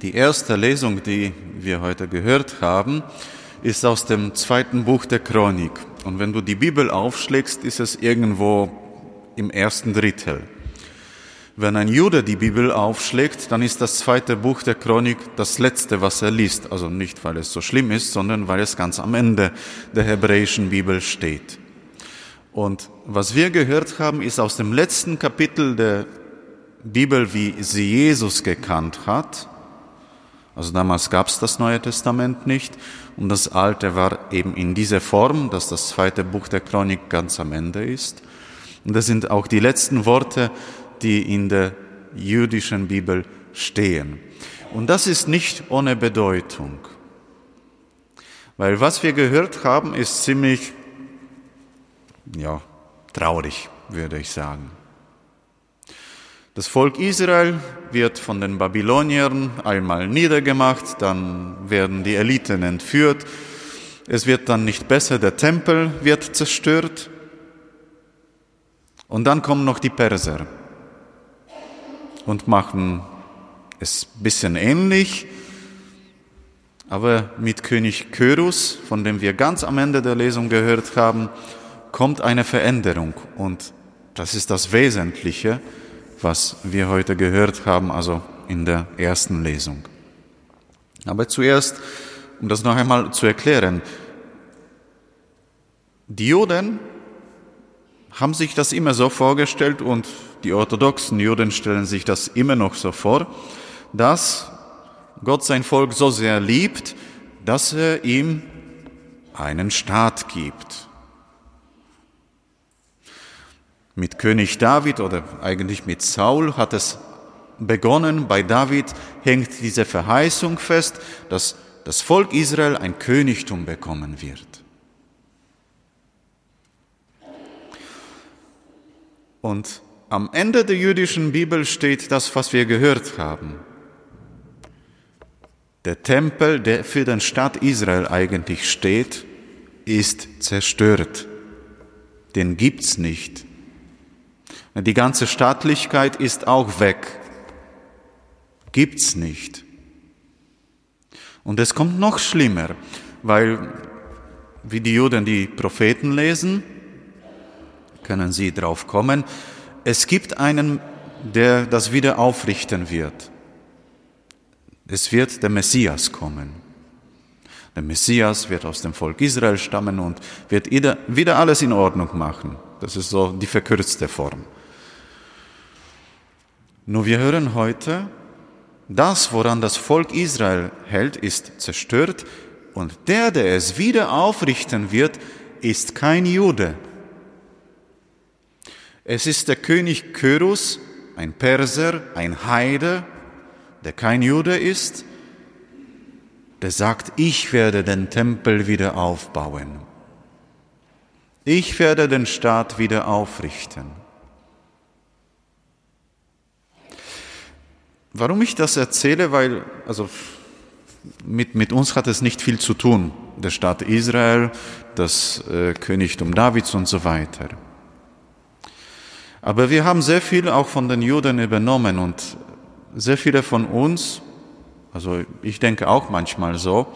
Die erste Lesung, die wir heute gehört haben, ist aus dem zweiten Buch der Chronik. Und wenn du die Bibel aufschlägst, ist es irgendwo im ersten Drittel. Wenn ein Jude die Bibel aufschlägt, dann ist das zweite Buch der Chronik das letzte, was er liest. Also nicht, weil es so schlimm ist, sondern weil es ganz am Ende der hebräischen Bibel steht. Und was wir gehört haben, ist aus dem letzten Kapitel der Bibel, wie sie Jesus gekannt hat. Also damals gab es das Neue Testament nicht und das Alte war eben in dieser Form, dass das zweite Buch der Chronik ganz am Ende ist. Und das sind auch die letzten Worte, die in der jüdischen Bibel stehen. Und das ist nicht ohne Bedeutung. Weil was wir gehört haben, ist ziemlich, ja, traurig, würde ich sagen. Das Volk Israel wird von den Babyloniern einmal niedergemacht, dann werden die Eliten entführt, es wird dann nicht besser, der Tempel wird zerstört. Und dann kommen noch die Perser und machen es ein bisschen ähnlich, aber mit König Kyrus, von dem wir ganz am Ende der Lesung gehört haben, kommt eine Veränderung. Und das ist das Wesentliche was wir heute gehört haben, also in der ersten Lesung. Aber zuerst, um das noch einmal zu erklären, die Juden haben sich das immer so vorgestellt und die orthodoxen Juden stellen sich das immer noch so vor, dass Gott sein Volk so sehr liebt, dass er ihm einen Staat gibt. Mit König David oder eigentlich mit Saul hat es begonnen. Bei David hängt diese Verheißung fest, dass das Volk Israel ein Königtum bekommen wird. Und am Ende der jüdischen Bibel steht das, was wir gehört haben. Der Tempel, der für den Staat Israel eigentlich steht, ist zerstört. Den gibt's nicht. Die ganze Staatlichkeit ist auch weg. Gibt's nicht. Und es kommt noch schlimmer, weil wie die Juden die Propheten lesen, können sie drauf kommen, es gibt einen, der das wieder aufrichten wird. Es wird der Messias kommen. Der Messias wird aus dem Volk Israel stammen und wird wieder alles in Ordnung machen. Das ist so die verkürzte Form. Nur wir hören heute, das, woran das Volk Israel hält, ist zerstört und der, der es wieder aufrichten wird, ist kein Jude. Es ist der König Kyrus, ein Perser, ein Heide, der kein Jude ist, der sagt, ich werde den Tempel wieder aufbauen. Ich werde den Staat wieder aufrichten. Warum ich das erzähle, weil, also mit, mit uns hat es nicht viel zu tun, der Staat Israel, das äh, Königtum Davids und so weiter. Aber wir haben sehr viel auch von den Juden übernommen und sehr viele von uns, also ich denke auch manchmal so,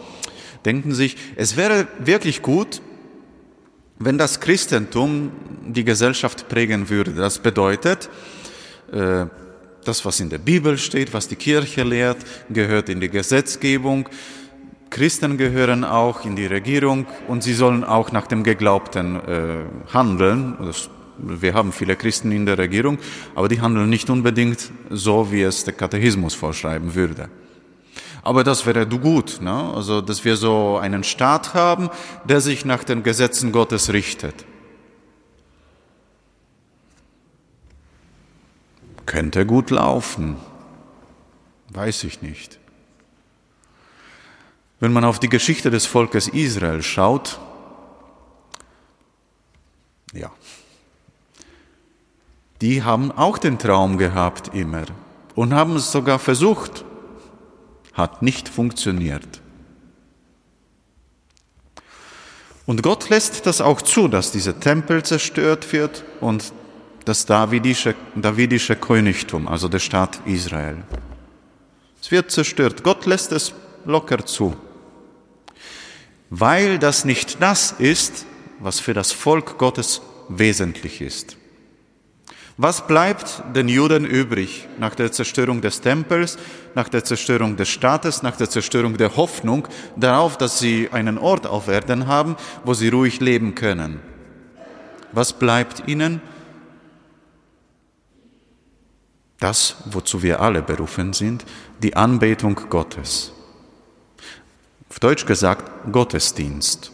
denken sich, es wäre wirklich gut, wenn das Christentum die Gesellschaft prägen würde. Das bedeutet, äh, das, was in der Bibel steht, was die Kirche lehrt, gehört in die Gesetzgebung. Christen gehören auch in die Regierung und sie sollen auch nach dem Geglaubten äh, handeln. Das, wir haben viele Christen in der Regierung, aber die handeln nicht unbedingt so, wie es der Katechismus vorschreiben würde. Aber das wäre gut, ne? also dass wir so einen Staat haben, der sich nach den Gesetzen Gottes richtet. Könnte gut laufen, weiß ich nicht. Wenn man auf die Geschichte des Volkes Israel schaut, ja, die haben auch den Traum gehabt immer und haben es sogar versucht, hat nicht funktioniert. Und Gott lässt das auch zu, dass dieser Tempel zerstört wird und das davidische, davidische Königtum, also der Staat Israel. Es wird zerstört. Gott lässt es locker zu. Weil das nicht das ist, was für das Volk Gottes wesentlich ist. Was bleibt den Juden übrig nach der Zerstörung des Tempels, nach der Zerstörung des Staates, nach der Zerstörung der Hoffnung darauf, dass sie einen Ort auf Erden haben, wo sie ruhig leben können? Was bleibt ihnen? Das, wozu wir alle berufen sind, die Anbetung Gottes. Auf Deutsch gesagt, Gottesdienst.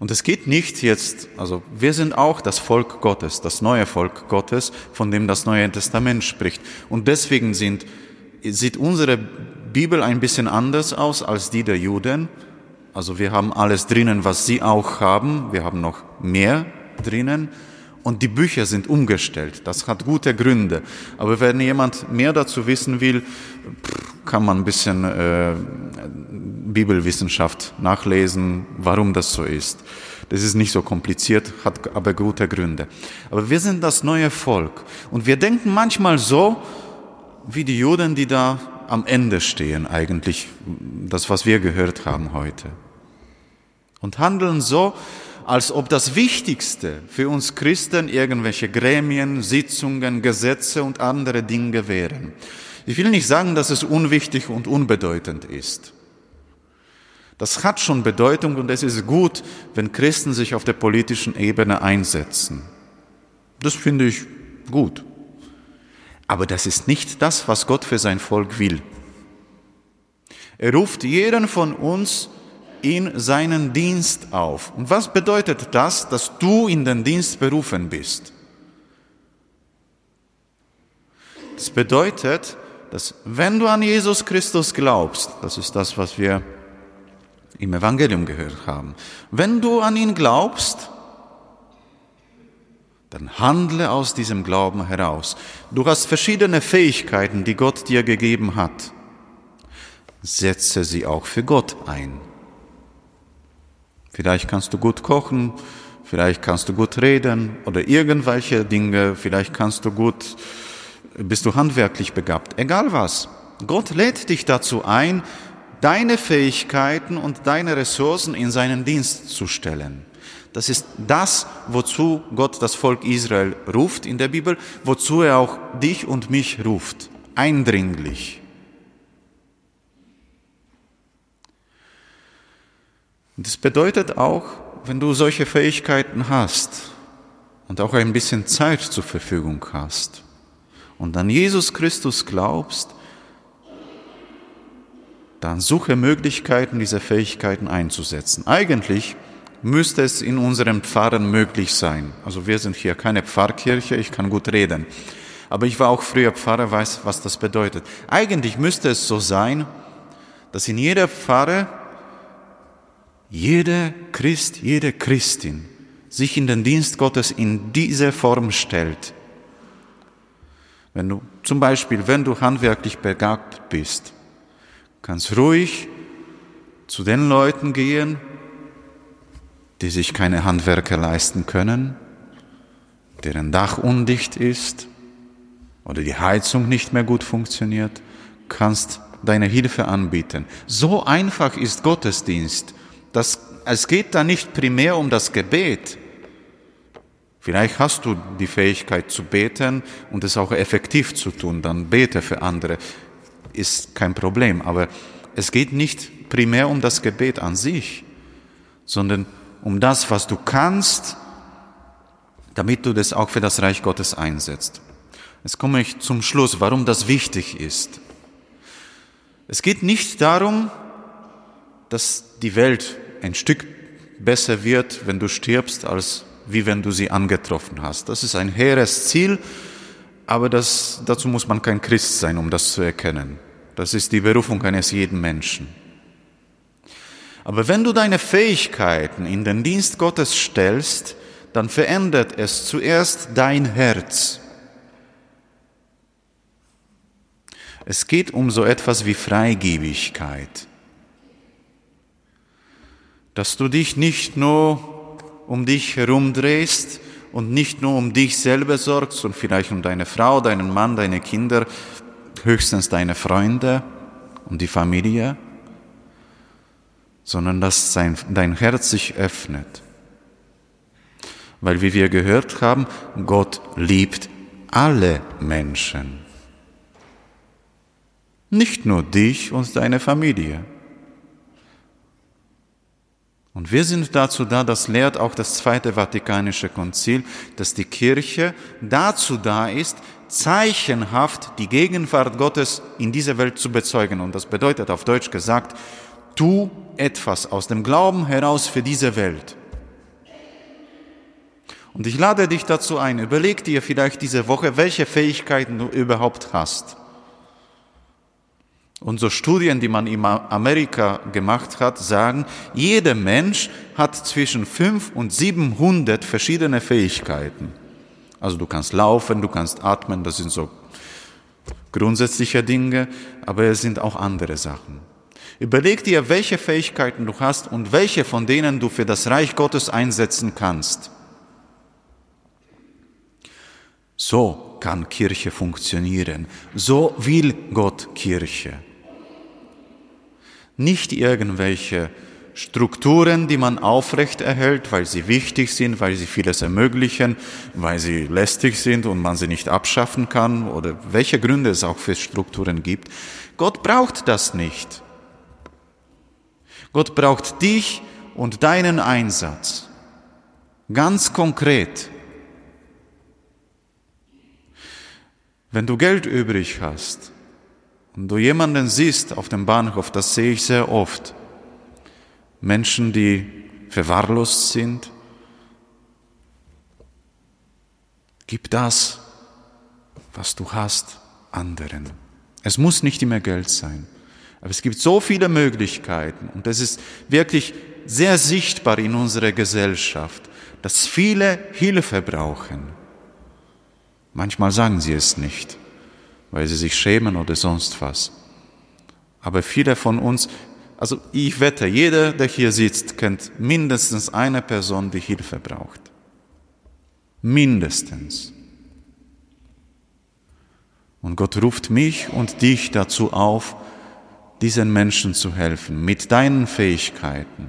Und es geht nicht jetzt, also wir sind auch das Volk Gottes, das neue Volk Gottes, von dem das Neue Testament spricht. Und deswegen sind, sieht unsere Bibel ein bisschen anders aus als die der Juden. Also wir haben alles drinnen, was sie auch haben. Wir haben noch mehr drinnen. Und die Bücher sind umgestellt. Das hat gute Gründe. Aber wenn jemand mehr dazu wissen will, kann man ein bisschen äh, Bibelwissenschaft nachlesen, warum das so ist. Das ist nicht so kompliziert, hat aber gute Gründe. Aber wir sind das neue Volk und wir denken manchmal so, wie die Juden, die da am Ende stehen, eigentlich, das, was wir gehört haben heute. Und handeln so, als ob das Wichtigste für uns Christen irgendwelche Gremien, Sitzungen, Gesetze und andere Dinge wären. Ich will nicht sagen, dass es unwichtig und unbedeutend ist. Das hat schon Bedeutung und es ist gut, wenn Christen sich auf der politischen Ebene einsetzen. Das finde ich gut. Aber das ist nicht das, was Gott für sein Volk will. Er ruft jeden von uns in seinen Dienst auf. Und was bedeutet das, dass du in den Dienst berufen bist? Das bedeutet, dass wenn du an Jesus Christus glaubst, das ist das, was wir im Evangelium gehört haben. Wenn du an ihn glaubst, dann handle aus diesem Glauben heraus. Du hast verschiedene Fähigkeiten, die Gott dir gegeben hat. Setze sie auch für Gott ein. Vielleicht kannst du gut kochen, vielleicht kannst du gut reden oder irgendwelche Dinge, vielleicht kannst du gut, bist du handwerklich begabt, egal was. Gott lädt dich dazu ein, deine Fähigkeiten und deine Ressourcen in seinen Dienst zu stellen. Das ist das, wozu Gott das Volk Israel ruft in der Bibel, wozu er auch dich und mich ruft, eindringlich. Und das bedeutet auch, wenn du solche Fähigkeiten hast und auch ein bisschen Zeit zur Verfügung hast und an Jesus Christus glaubst, dann suche Möglichkeiten, diese Fähigkeiten einzusetzen. Eigentlich müsste es in unserem Pfarren möglich sein. Also wir sind hier keine Pfarrkirche, ich kann gut reden. Aber ich war auch früher Pfarrer, weiß, was das bedeutet. Eigentlich müsste es so sein, dass in jeder Pfarre jeder Christ, jede Christin sich in den Dienst Gottes in dieser Form stellt. Wenn du zum Beispiel, wenn du handwerklich begabt bist, kannst ruhig zu den Leuten gehen, die sich keine Handwerker leisten können, deren Dach undicht ist oder die Heizung nicht mehr gut funktioniert, kannst deine Hilfe anbieten. So einfach ist Gottesdienst. Das, es geht da nicht primär um das Gebet. Vielleicht hast du die Fähigkeit zu beten und es auch effektiv zu tun, dann bete für andere ist kein Problem. Aber es geht nicht primär um das Gebet an sich, sondern um das, was du kannst, damit du das auch für das Reich Gottes einsetzt. Jetzt komme ich zum Schluss, warum das wichtig ist. Es geht nicht darum, dass die Welt ein Stück besser wird, wenn du stirbst, als wie wenn du sie angetroffen hast. Das ist ein hehres Ziel, aber das, dazu muss man kein Christ sein, um das zu erkennen. Das ist die Berufung eines jeden Menschen. Aber wenn du deine Fähigkeiten in den Dienst Gottes stellst, dann verändert es zuerst dein Herz. Es geht um so etwas wie Freigebigkeit. Dass du dich nicht nur um dich herumdrehst und nicht nur um dich selber sorgst und vielleicht um deine Frau, deinen Mann, deine Kinder, höchstens deine Freunde und die Familie, sondern dass dein Herz sich öffnet. Weil, wie wir gehört haben, Gott liebt alle Menschen. Nicht nur dich und deine Familie. Und wir sind dazu da, das lehrt auch das Zweite Vatikanische Konzil, dass die Kirche dazu da ist, zeichenhaft die Gegenwart Gottes in dieser Welt zu bezeugen. Und das bedeutet auf Deutsch gesagt, tu etwas aus dem Glauben heraus für diese Welt. Und ich lade dich dazu ein, überleg dir vielleicht diese Woche, welche Fähigkeiten du überhaupt hast. Und so Studien, die man in Amerika gemacht hat, sagen, jeder Mensch hat zwischen 5 und 700 verschiedene Fähigkeiten. Also du kannst laufen, du kannst atmen, das sind so grundsätzliche Dinge, aber es sind auch andere Sachen. Überleg dir, welche Fähigkeiten du hast und welche von denen du für das Reich Gottes einsetzen kannst. So kann Kirche funktionieren. So will Gott Kirche. Nicht irgendwelche Strukturen, die man aufrecht erhält, weil sie wichtig sind, weil sie vieles ermöglichen, weil sie lästig sind und man sie nicht abschaffen kann oder welche Gründe es auch für Strukturen gibt. Gott braucht das nicht. Gott braucht dich und deinen Einsatz. Ganz konkret. Wenn du Geld übrig hast, und du jemanden siehst auf dem Bahnhof, das sehe ich sehr oft, Menschen, die verwahrlost sind, gib das, was du hast, anderen. Es muss nicht immer Geld sein, aber es gibt so viele Möglichkeiten und es ist wirklich sehr sichtbar in unserer Gesellschaft, dass viele Hilfe brauchen. Manchmal sagen sie es nicht weil sie sich schämen oder sonst was. Aber viele von uns, also ich wette, jeder, der hier sitzt, kennt mindestens eine Person, die Hilfe braucht. Mindestens. Und Gott ruft mich und dich dazu auf, diesen Menschen zu helfen, mit deinen Fähigkeiten.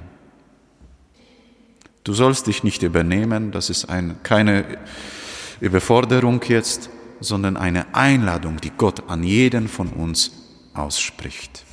Du sollst dich nicht übernehmen, das ist ein, keine Überforderung jetzt, sondern eine Einladung, die Gott an jeden von uns ausspricht.